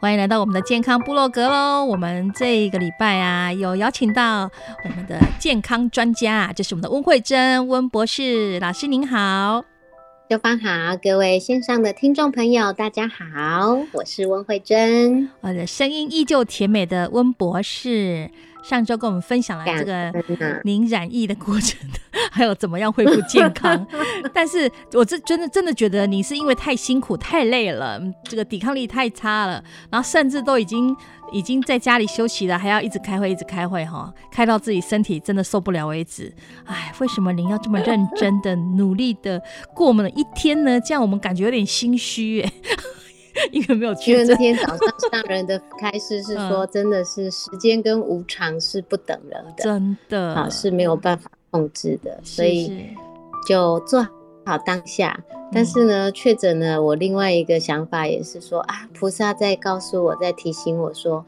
欢迎来到我们的健康部落格喽！我们这个礼拜啊，有邀请到我们的健康专家，就是我们的温慧珍温博士老师，您好，周芳好，各位线上的听众朋友，大家好，我是温慧珍，我的声音依旧甜美的温博士。上周跟我们分享了这个您染疫的过程，还有怎么样恢复健康。但是我这真的真的觉得你是因为太辛苦太累了，这个抵抗力太差了，然后甚至都已经已经在家里休息了，还要一直开会一直开会哈，开到自己身体真的受不了为止。哎，为什么您要这么认真的努力的过我们的一天呢？这样我们感觉有点心虚哎。因为没有去。因为那天早上上人的开示是说，真的是时间跟无常是不等人的，真的啊是没有办法控制的，所以就做好当下。但是呢，确诊呢，我另外一个想法也是说啊，菩萨在告诉我，在提醒我说，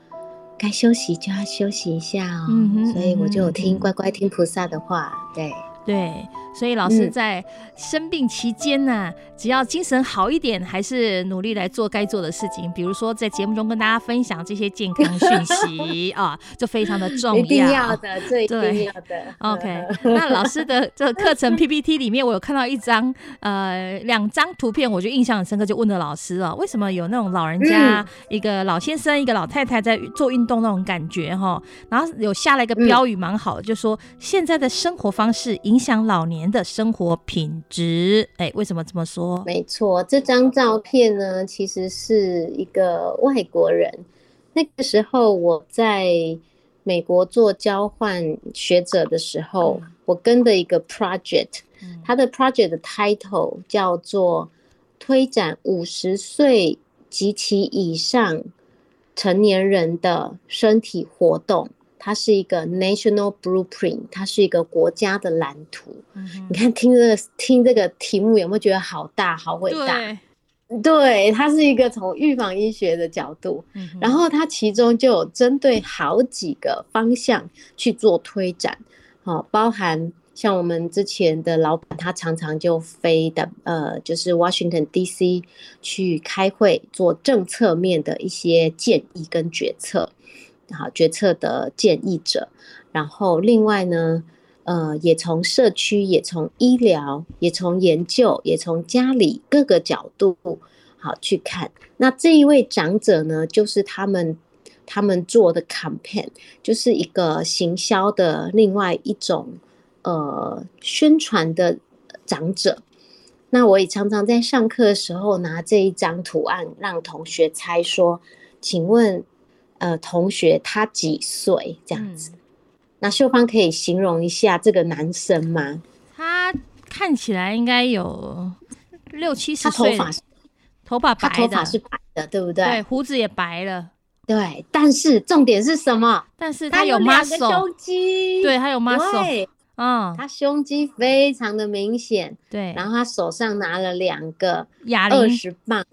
该休息就要休息一下哦。所以我就听乖乖听菩萨的话，对。对，所以老师在生病期间呢，只要精神好一点，还是努力来做该做的事情。比如说在节目中跟大家分享这些健康讯息 啊，就非常的重要。一定要的，这一定要的。OK，那老师的这个课程 PPT 里面，我有看到一张呃两张图片，我就印象很深刻，就问了老师啊，为什么有那种老人家一个老先生一个老太太在做运动那种感觉哈？然后有下了一个标语蛮好的，就说现在的生活方式。影响老年的生活品质，哎，为什么这么说？没错，这张照片呢，其实是一个外国人。那个时候我在美国做交换学者的时候，我跟的一个 project，他的 project 的 title 叫做推展五十岁及其以上成年人的身体活动。它是一个 national blueprint，它是一个国家的蓝图。你看，听这个听这个题目，有没有觉得好大、好伟大？对，它是一个从预防医学的角度，然后它其中就有针对好几个方向去做推展。好，包含像我们之前的老板，他常常就飞的，呃，就是 Washington D.C. 去开会，做政策面的一些建议跟决策。好，决策的建议者，然后另外呢，呃，也从社区，也从医疗，也从研究，也从家里各个角度，好去看。那这一位长者呢，就是他们他们做的 campaign，就是一个行销的另外一种呃宣传的长者。那我也常常在上课的时候拿这一张图案让同学猜说，请问。呃，同学他几岁这样子？那秀芳可以形容一下这个男生吗？他看起来应该有六七十岁，头发头发白的，头发是白的，对不对？对，胡子也白了。对，但是重点是什么？但是他有 muscle 胸肌，对，他有 muscle，嗯，他胸肌非常的明显。对，然后他手上拿了两个哑铃，二十磅。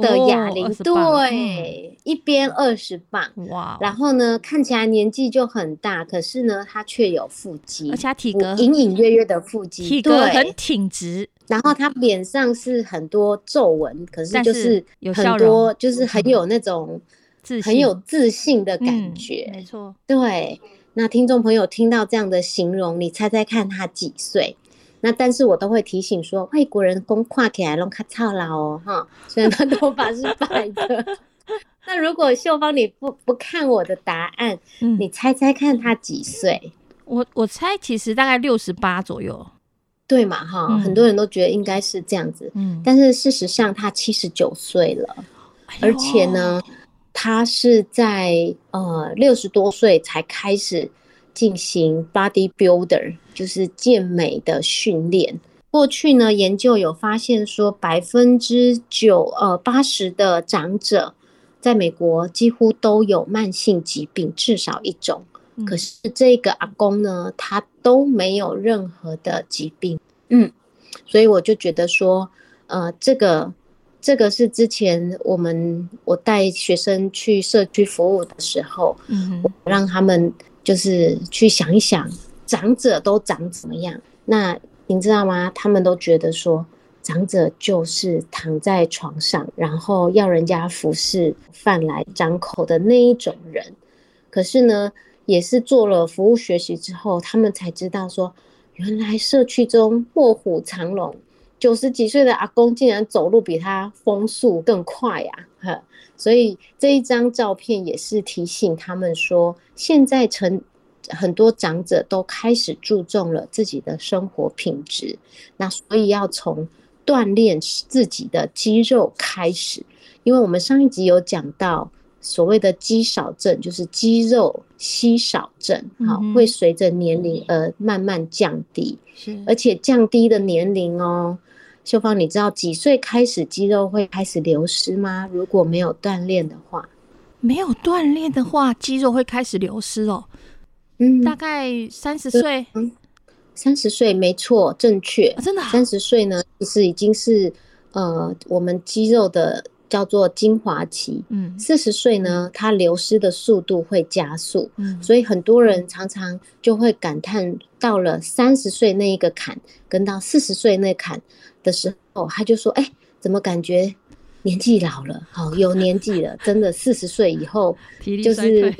的哑铃，对，一边二十磅，哇！然后呢，看起来年纪就很大，可是呢，他却有腹肌，而且体格隐隐约约的腹肌，体格很挺直。然后他脸上是很多皱纹，可是就是有很多，就是很有那种很有自信的感觉。没错，对。那听众朋友听到这样的形容，你猜猜看他几岁？那但是我都会提醒说，外国人公跨起来拢卡操劳哦，哈，虽然他头发是白的。那如果秀芳你不不看我的答案，你猜猜看他几岁？我我猜其实大概六十八左右，对嘛哈？很多人都觉得应该是这样子，嗯，但是事实上他七十九岁了，而且呢，他是在呃六十多岁才开始进行 body builder，就是健美的训练。过去呢，研究有发现说，百分之九呃八十的长者在美国几乎都有慢性疾病，至少一种。可是这个阿公呢，他都没有任何的疾病，嗯，所以我就觉得说，呃，这个这个是之前我们我带学生去社区服务的时候，嗯，我让他们就是去想一想，长者都长怎么样？那您知道吗？他们都觉得说，长者就是躺在床上，然后要人家服侍饭来张口的那一种人。可是呢？也是做了服务学习之后，他们才知道说，原来社区中卧虎藏龙，九十几岁的阿公竟然走路比他风速更快呀！呵，所以这一张照片也是提醒他们说，现在成很多长者都开始注重了自己的生活品质，那所以要从锻炼自己的肌肉开始，因为我们上一集有讲到。所谓的肌少症就是肌肉稀少症，好，会随着年龄而慢慢降低，而且降低的年龄哦。秀芳，你知道几岁开始肌肉会开始流失吗？如果没有锻炼的话，没有锻炼的话，肌肉会开始流失哦。嗯，大概三十岁，三十岁没错，正确，真的，三十岁呢，其实已经是呃，我们肌肉的。叫做精华期，嗯，四十岁呢，它流失的速度会加速，嗯，所以很多人常常就会感叹，到了三十岁那一个坎，跟到四十岁那坎的时候，他就说，哎，怎么感觉年纪老了？好，有年纪了，真的四十岁以后，就 是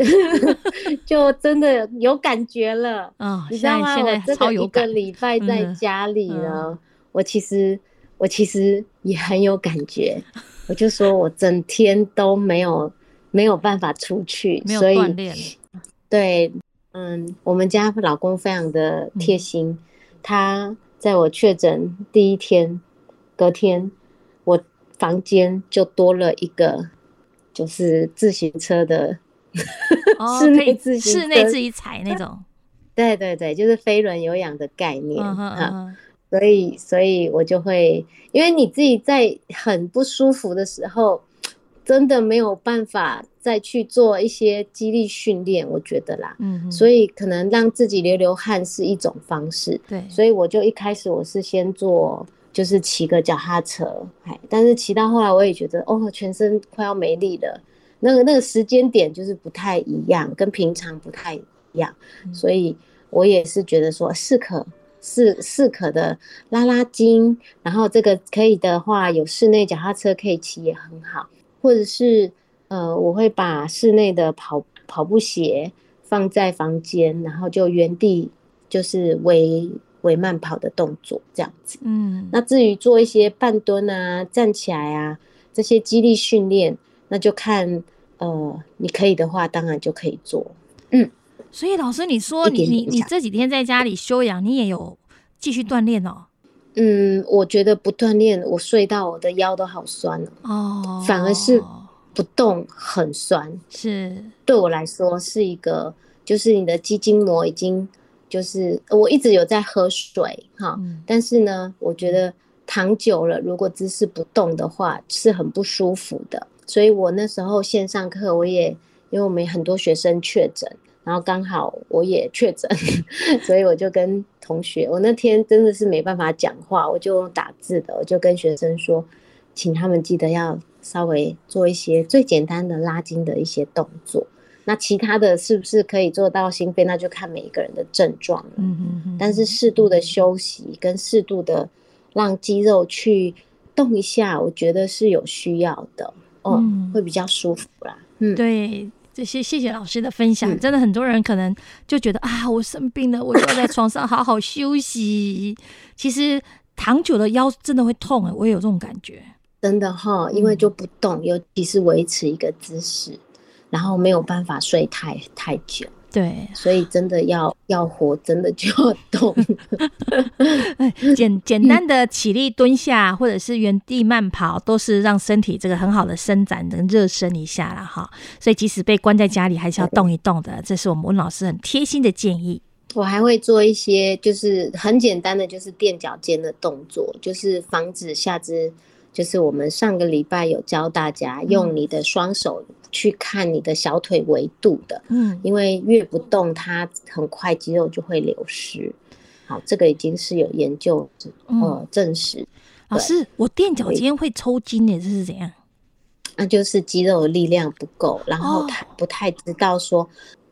就真的有感觉了啊！你知道吗？我这一个礼拜在家里呢，我其实我其实也很有感觉。我就说，我整天都没有没有办法出去，所以对，嗯，我们家老公非常的贴心，他在我确诊第一天，隔天我房间就多了一个，就是自行车的 室内自行室内自己踩那种，对对对，就是飞轮有氧的概念啊。所以，所以我就会，因为你自己在很不舒服的时候，真的没有办法再去做一些激励训练，我觉得啦，嗯，所以可能让自己流流汗是一种方式，对，所以我就一开始我是先做，就是骑个脚踏车，哎，但是骑到后来我也觉得，哦，全身快要没力了，那个那个时间点就是不太一样，跟平常不太一样，所以我也是觉得说适可。适适可的拉拉筋，然后这个可以的话，有室内脚踏车可以骑也很好，或者是呃，我会把室内的跑跑步鞋放在房间，然后就原地就是微微慢跑的动作这样子。嗯，那至于做一些半蹲啊、站起来啊这些肌力训练，那就看呃，你可以的话，当然就可以做。嗯。所以老师，你说你你你这几天在家里休养，你也有继续锻炼哦？嗯，我觉得不锻炼，我睡到我的腰都好酸了哦，反而是不动很酸。是对我来说是一个，就是你的肌筋膜已经就是我一直有在喝水哈，但是呢，我觉得躺久了，如果姿势不动的话，是很不舒服的。所以我那时候线上课，我也因为我们很多学生确诊。然后刚好我也确诊，所以我就跟同学，我那天真的是没办法讲话，我就打字的，我就跟学生说，请他们记得要稍微做一些最简单的拉筋的一些动作。那其他的是不是可以做到心肺，那就看每一个人的症状了。嗯嗯嗯。但是适度的休息跟适度的让肌肉去动一下，我觉得是有需要的。哦，会比较舒服啦。嗯，对，这些谢谢老师的分享。真的很多人可能就觉得啊，我生病了，我就要在床上好好休息。其实躺久了腰真的会痛哎，我也有这种感觉。真的哈，因为就不动，尤其是维持一个姿势，然后没有办法睡太太久。对，所以真的要要活，真的就要动。简 简单的起立、蹲下，或者是原地慢跑，都是让身体这个很好的伸展，能热身一下了哈。所以即使被关在家里，还是要动一动的。这是我们温老师很贴心的建议。我还会做一些，就是很简单的，就是垫脚尖的动作，就是防止下肢。就是我们上个礼拜有教大家用你的双手去看你的小腿维度的，嗯，因为越不动，它很快肌肉就会流失。好，这个已经是有研究呃证实。老师，我垫脚尖会抽筋诶，这是怎样？那就是肌肉的力量不够，然后他不太知道说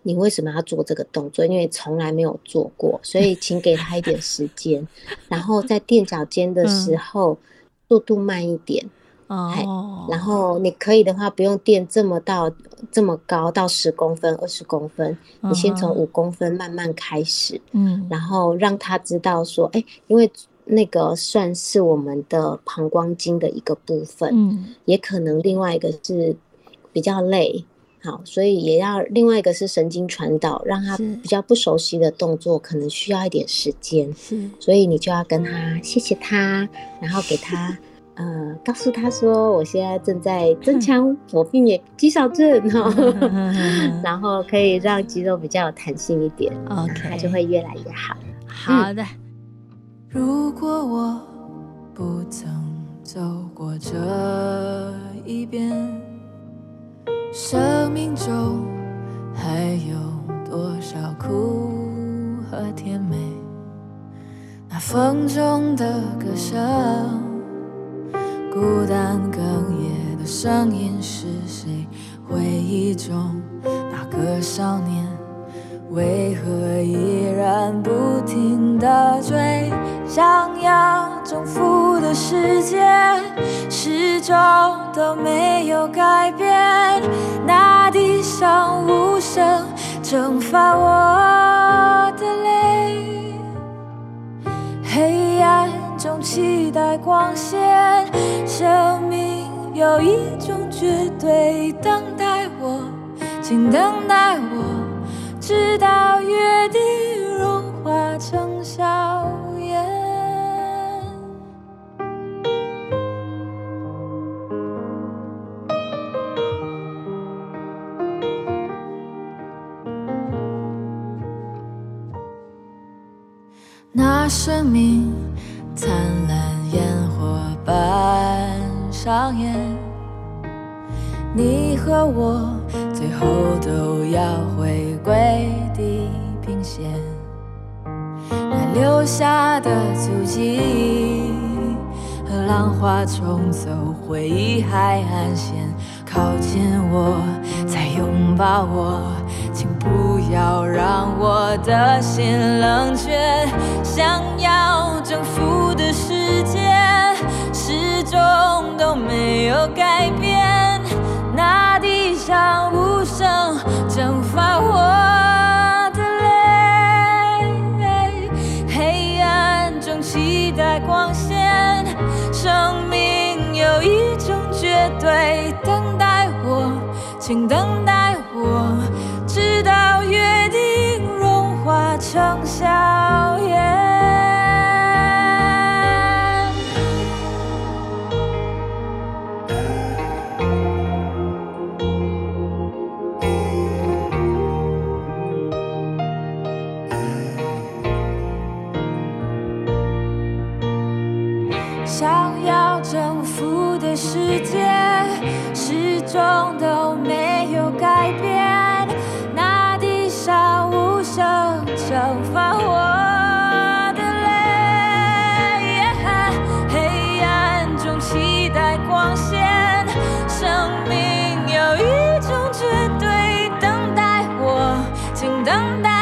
你为什么要做这个动作，因为从来没有做过，所以请给他一点时间，然后在垫脚尖的时候。速度慢一点。哦，然后你可以的话，不用垫这么到这么高，到十公分、二十公分，你先从五公分慢慢开始，嗯，然后让他知道说，哎，因为那个算是我们的膀胱经的一个部分，嗯，也可能另外一个是比较累。好，所以也要另外一个是神经传导，让他比较不熟悉的动作，可能需要一点时间。是，所以你就要跟他谢谢他，然后给他呃告诉他说，我现在正在增强我避免肌少症哈，然后可以让肌肉比较有弹性一点，OK，他就会越来越好。好的。如果我不曾走过这一边。生命中还有多少苦和甜美？那风中的歌声，孤单哽咽的声音是谁？回忆中那个少年，为何依然不停地追？想要征服的世界，始终都没有改变。那地上无声蒸发我的泪，黑暗中期待光线。生命有一种绝对，等待我，请等待我，直到约定融化成笑。生命灿烂烟火般上演，你和我最后都要回归地平线。那留下的足迹和浪花冲走回忆海岸线，靠近我，再拥抱我。要让我的心冷却，想要征服的世界始终都没有改变。那地上无声蒸发我的泪，黑暗中期待光线。生命有一种绝对，等待我，请等待 Anda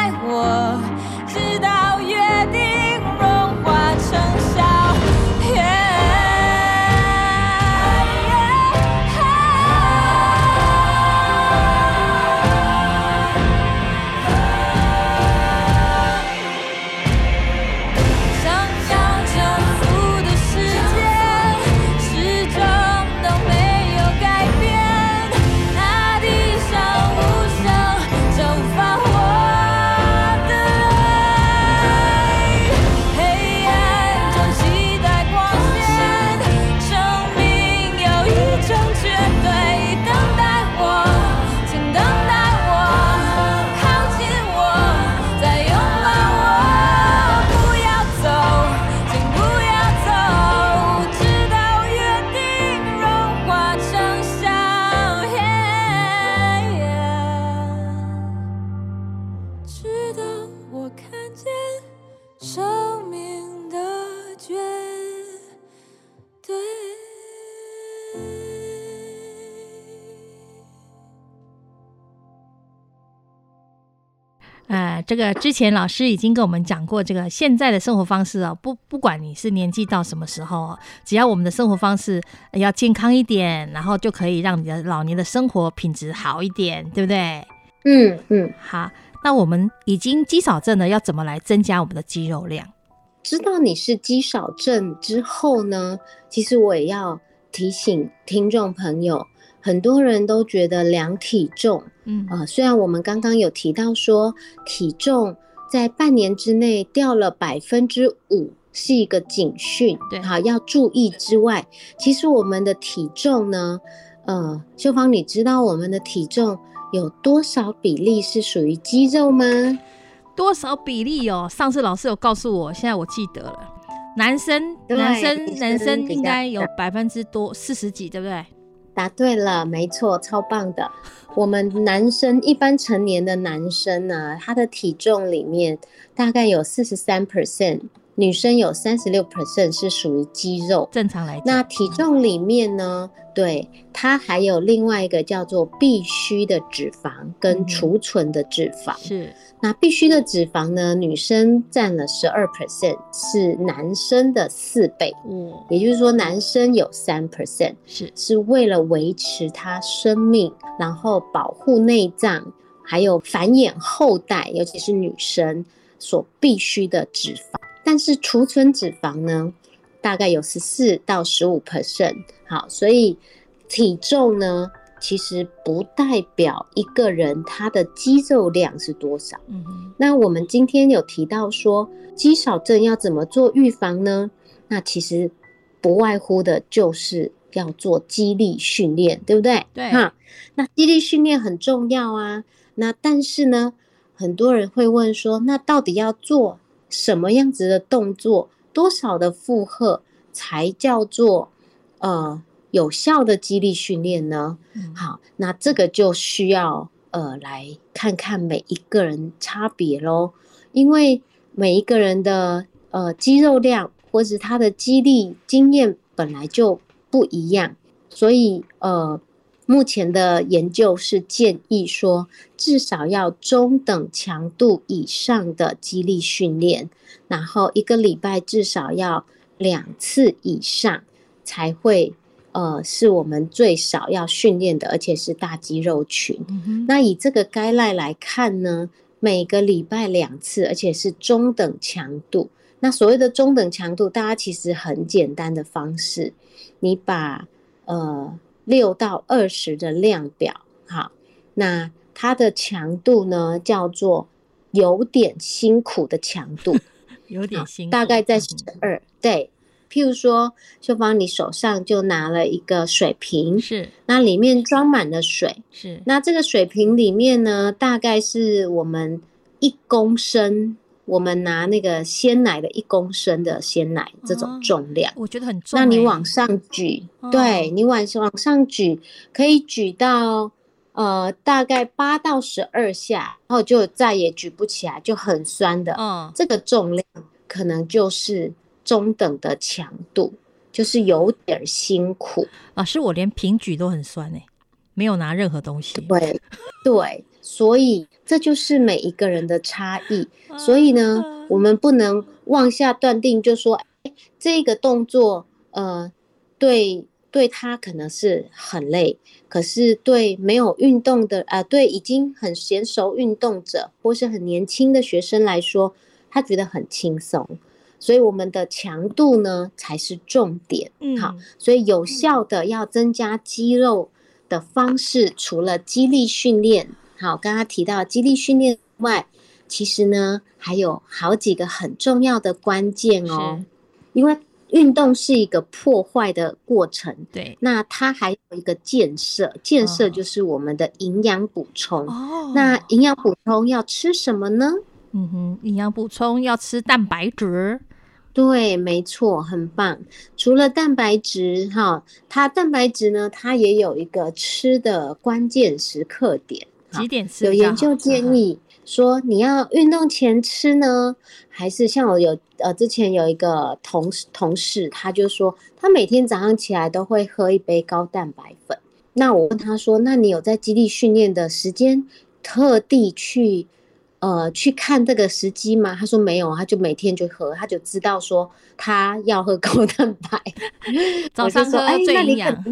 呃，这个之前老师已经跟我们讲过，这个现在的生活方式哦，不不管你是年纪到什么时候，只要我们的生活方式要健康一点，然后就可以让你的老年的生活品质好一点，对不对？嗯嗯，好。那我们已经肌少症了，要怎么来增加我们的肌肉量？知道你是肌少症之后呢，其实我也要提醒听众朋友，很多人都觉得量体重，嗯啊，虽然我们刚刚有提到说体重在半年之内掉了百分之五是一个警讯，对，好要注意之外，其实我们的体重呢，呃，秀芳，你知道我们的体重？有多少比例是属于肌肉吗？多少比例哦？上次老师有告诉我，现在我记得了。男生，男生，男生应该有百分之多四十几，对不对？答对了，没错，超棒的。我们男生一般成年的男生呢，他的体重里面大概有四十三 percent。女生有三十六 percent 是属于肌肉，正常来讲。那体重里面呢，对它还有另外一个叫做必须的脂肪跟储存的脂肪。是，那必须的脂肪呢，女生占了十二 percent，是男生的四倍。嗯，也就是说，男生有三 percent，是是为了维持他生命，然后保护内脏，还有繁衍后代，尤其是女生所必须的脂肪。但是储存脂肪呢，大概有十四到十五 percent。好，所以体重呢，其实不代表一个人他的肌肉量是多少。嗯那我们今天有提到说，肌少症要怎么做预防呢？那其实不外乎的就是要做肌力训练，对不对？对。哈，那肌力训练很重要啊。那但是呢，很多人会问说，那到底要做？什么样子的动作，多少的负荷才叫做呃有效的肌力训练呢？好，那这个就需要呃来看看每一个人差别喽，因为每一个人的呃肌肉量或是他的肌力经验本来就不一样，所以呃。目前的研究是建议说，至少要中等强度以上的肌力训练，然后一个礼拜至少要两次以上，才会呃是我们最少要训练的，而且是大肌肉群。那以这个该赖来看呢，每个礼拜两次，而且是中等强度。那所谓的中等强度，大家其实很简单的方式，你把呃。六到二十的量表，好，那它的强度呢，叫做有点辛苦的强度，有点辛苦，大概在十二。对，譬如说，秀芳，你手上就拿了一个水瓶，是，那里面装满了水，是，那这个水瓶里面呢，大概是我们一公升。我们拿那个鲜奶的一公升的鲜奶，这种重量，我觉得很重。那你往上举，对你往往上举，可以举到呃大概八到十二下，然后就再也举不起来，就很酸的。嗯，这个重量可能就是中等的强度，就是有点辛苦。老师，我连平举都很酸哎，没有拿任何东西。对对。所以这就是每一个人的差异。所以呢，我们不能妄下断定，就说哎这个动作，呃，对对他可能是很累，可是对没有运动的，呃，对已经很娴熟运动者或是很年轻的学生来说，他觉得很轻松。所以我们的强度呢才是重点。嗯好，所以有效的要增加肌肉的方式，除了肌力训练。好，刚刚提到肌力训练外，其实呢还有好几个很重要的关键哦。因为运动是一个破坏的过程，对。那它还有一个建设，建设就是我们的营养补充。哦。那营养补充要吃什么呢？嗯哼，营养补充要吃蛋白质。对，没错，很棒。除了蛋白质，哈，它蛋白质呢，它也有一个吃的关键时刻点。几点吃？有研究建议说，你要运动前吃呢，还是像我有呃之前有一个同事同事，他就说他每天早上起来都会喝一杯高蛋白粉。那我问他说，那你有在基地训练的时间特地去呃去看这个时机吗？他说没有，他就每天就喝，他就知道说他要喝高蛋白。早上喝最营养。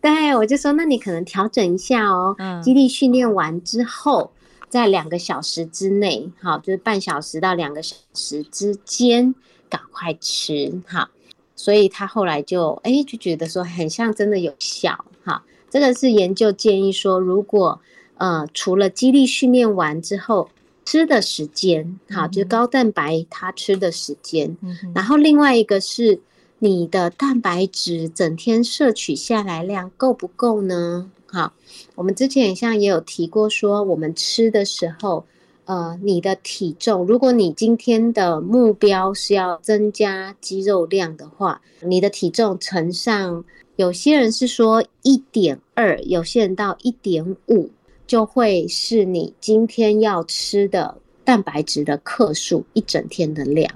对，我就说那你可能调整一下哦，嗯。肌力训练完之后，在两个小时之内，好，就是半小时到两个小时之间，赶快吃，好。所以他后来就哎就觉得说很像真的有效，哈，这个是研究建议说，如果呃除了肌力训练完之后吃的时间，好，就是高蛋白他吃的时间，然后另外一个是你的蛋白质整天摄取下来量够不够呢？好，我们之前像也有提过说，我们吃的时候。呃，你的体重，如果你今天的目标是要增加肌肉量的话，你的体重乘上，有些人是说一点二，有些人到一点五，就会是你今天要吃的蛋白质的克数一整天的量。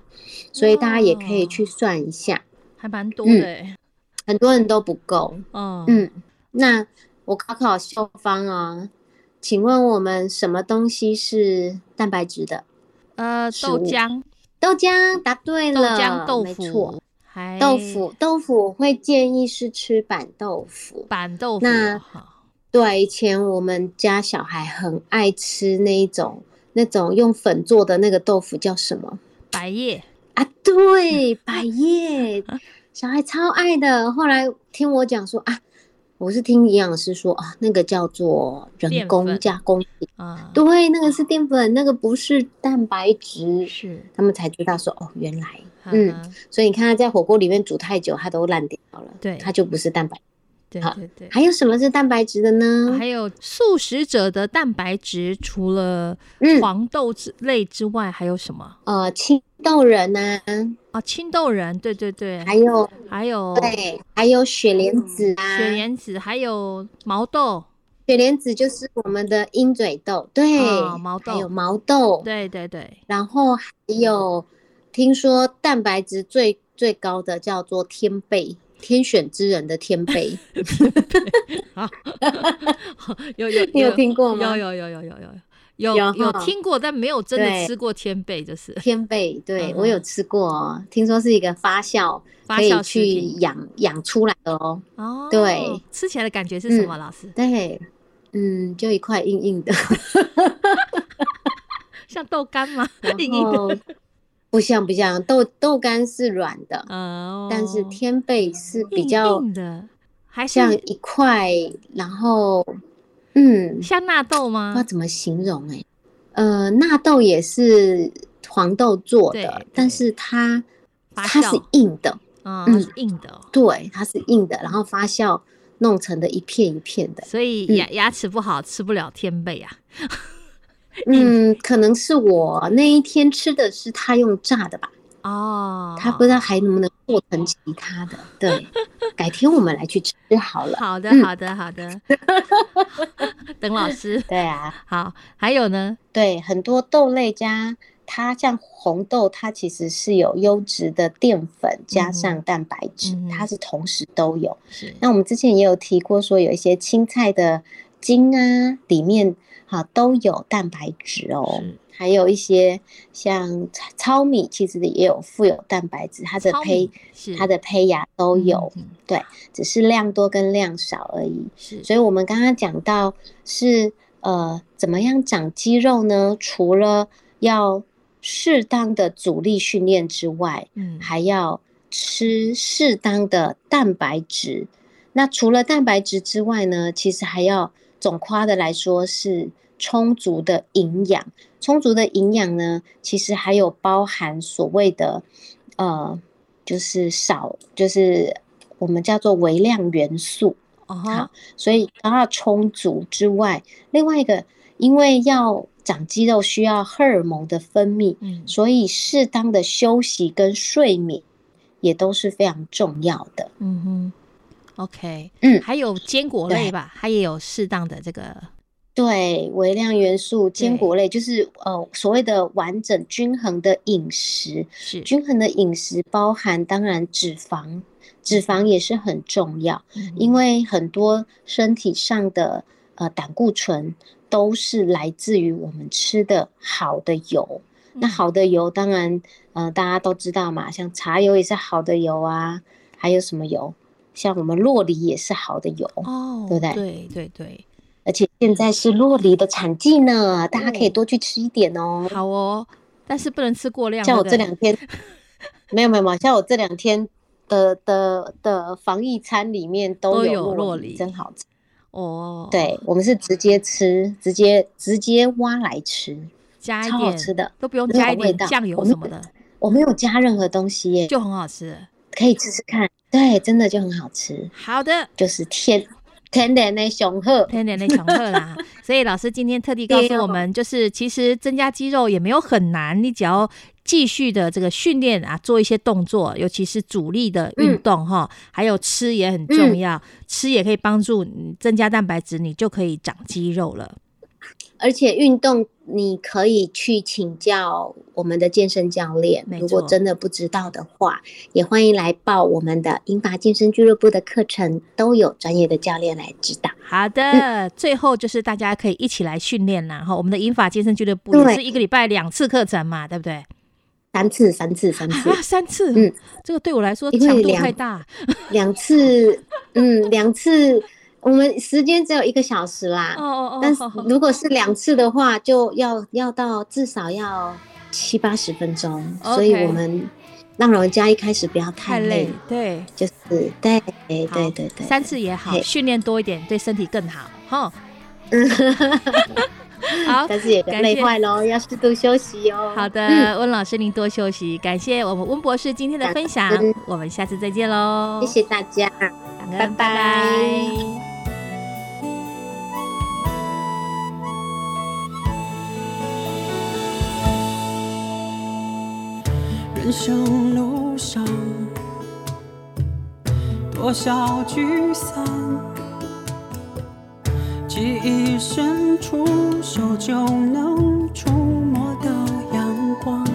所以大家也可以去算一下，还蛮多的，很多人都不够。嗯嗯，那我考考秀芳啊。请问我们什么东西是蛋白质的？呃，豆浆，豆浆答对了，豆浆豆腐，没错，豆腐，豆腐会建议是吃板豆腐，板豆腐。那对，以前我们家小孩很爱吃那一种，那种用粉做的那个豆腐叫什么？白叶啊，对，百叶，小孩超爱的。后来听我讲说啊。我是听营养师说啊，那个叫做人工加工品。啊，对，那个是淀粉，那个不是蛋白质，是。他们才知道说哦，原来，嗯，所以你看他在火锅里面煮太久，它都烂掉了，对，它就不是蛋白。对对对，还有什么是蛋白质的呢？还有素食者的蛋白质，除了黄豆之类之外，还有什么？呃，青豆仁呐，啊，青豆仁，对对对，还有还有对，还有雪莲子啊，雪莲子，还有毛豆，雪莲子就是我们的鹰嘴豆，对，毛豆，还有毛豆，对对对，然后还有听说蛋白质最最高的叫做天贝。天选之人的天 贝，有有你有听过吗？有有有有有有有有有听过，但没有真的吃过天贝，就是天贝。对，我有吃过，听说是一个发酵，可酵去养养出来的哦。哦，对，吃起来的感觉是什么？老师？对，嗯，就一块硬硬的，像豆干吗？硬硬的。不像不像豆豆干是软的，哦，但是天贝是比较硬的，还像一块，然后嗯，像纳豆吗？不知道怎么形容哎，呃，纳豆也是黄豆做的，但是它它是硬的，嗯，硬的，对，它是硬的，然后发酵弄成的一片一片的，所以牙牙齿不好吃不了天贝啊。嗯，可能是我那一天吃的是他用炸的吧？哦，他不知道还能不能做成其他的。对，改天我们来去吃好了。好的，好的，好的。等老师。对啊，好。还有呢？对，很多豆类加它，像红豆，它其实是有优质的淀粉加上蛋白质，它是同时都有。是。那我们之前也有提过，说有一些青菜的茎啊，里面。啊，都有蛋白质哦，还有一些像糙米，其实也有富有蛋白质，它的胚它的胚芽都有，对，只是量多跟量少而已。是，所以我们刚刚讲到是呃，怎么样长肌肉呢？除了要适当的阻力训练之外，嗯，还要吃适当的蛋白质。那除了蛋白质之外呢，其实还要。总夸的来说是充足的营养，充足的营养呢，其实还有包含所谓的呃，就是少，就是我们叫做微量元素。好，所以它充足之外，另外一个，因为要长肌肉需要荷尔蒙的分泌，所以适当的休息跟睡眠也都是非常重要的。嗯哼。OK，嗯，还有坚果类吧，它也有适当的这个对微量元素。坚果类就是呃所谓的完整均衡的饮食，是均衡的饮食包含当然脂肪，脂肪也是很重要，因为很多身体上的呃胆固醇。都是来自于我们吃的好的油。那好的油，当然，呃，大家都知道嘛，像茶油也是好的油啊，还有什么油？像我们洛梨也是好的油哦，对不对？对对对，而且现在是洛梨的产季呢，大家可以多去吃一点哦。好哦，但是不能吃过量。像我这两天，没有没有没有，像我这两天的的的防疫餐里面都有洛梨，真好吃哦。对，我们是直接吃，直接直接挖来吃，加一点，好吃的都不用加一点酱油什么的，我没有加任何东西耶，就很好吃。可以吃吃看，对，真的就很好吃。好的，就是天天然的雄鹤，天然的雄鹤啦。所以老师今天特地告诉我们，就是其实增加肌肉也没有很难，你只要继续的这个训练啊，做一些动作，尤其是阻力的运动哈，还有吃也很重要，吃也可以帮助你增加蛋白质，你就可以长肌肉了。而且运动你可以去请教我们的健身教练，如果真的不知道的话，也欢迎来报我们的英法健身俱乐部的课程，都有专业的教练来指导。好的，最后就是大家可以一起来训练啦。哈，我们的英法健身俱乐部也是一个礼拜两次课程嘛，对不对？三次，三次，三次，三次。嗯，这个对我来说强度太大，两次，嗯，两次。我们时间只有一个小时啦，哦哦哦，但是如果是两次的话，就要要到至少要七八十分钟，所以我们让老人家一开始不要太累，对，就是对，对对对，三次也好，训练多一点对身体更好，哈，好，但是也累坏喽，要适度休息哦。好的，温老师您多休息，感谢我们温博士今天的分享，我们下次再见喽，谢谢大家，拜拜。人生路上，多少聚散，记忆深处，手就能触摸到阳光。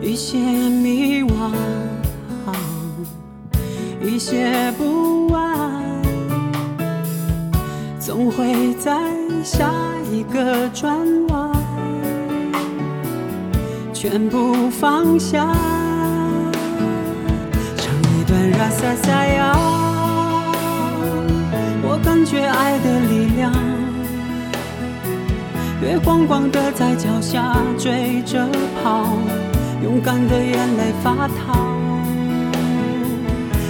一些迷惘，一些不安，总会在下一个转弯。全部放下，唱一段拉萨萨呀，我感觉爱的力量，月光光的在脚下追着跑，勇敢的眼泪发烫，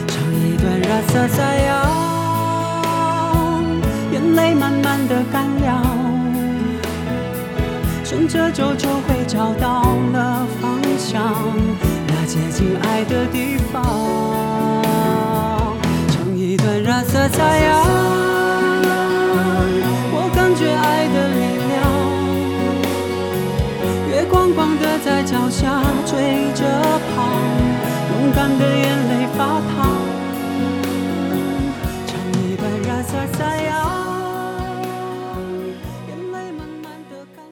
唱一段拉萨萨呀，眼泪慢慢的干了。顺着走就会找到了方向，那接近爱的地方。唱一段拉萨萨呀，我感觉爱的力量。月光光的在脚下追着跑，勇敢的眼泪发烫。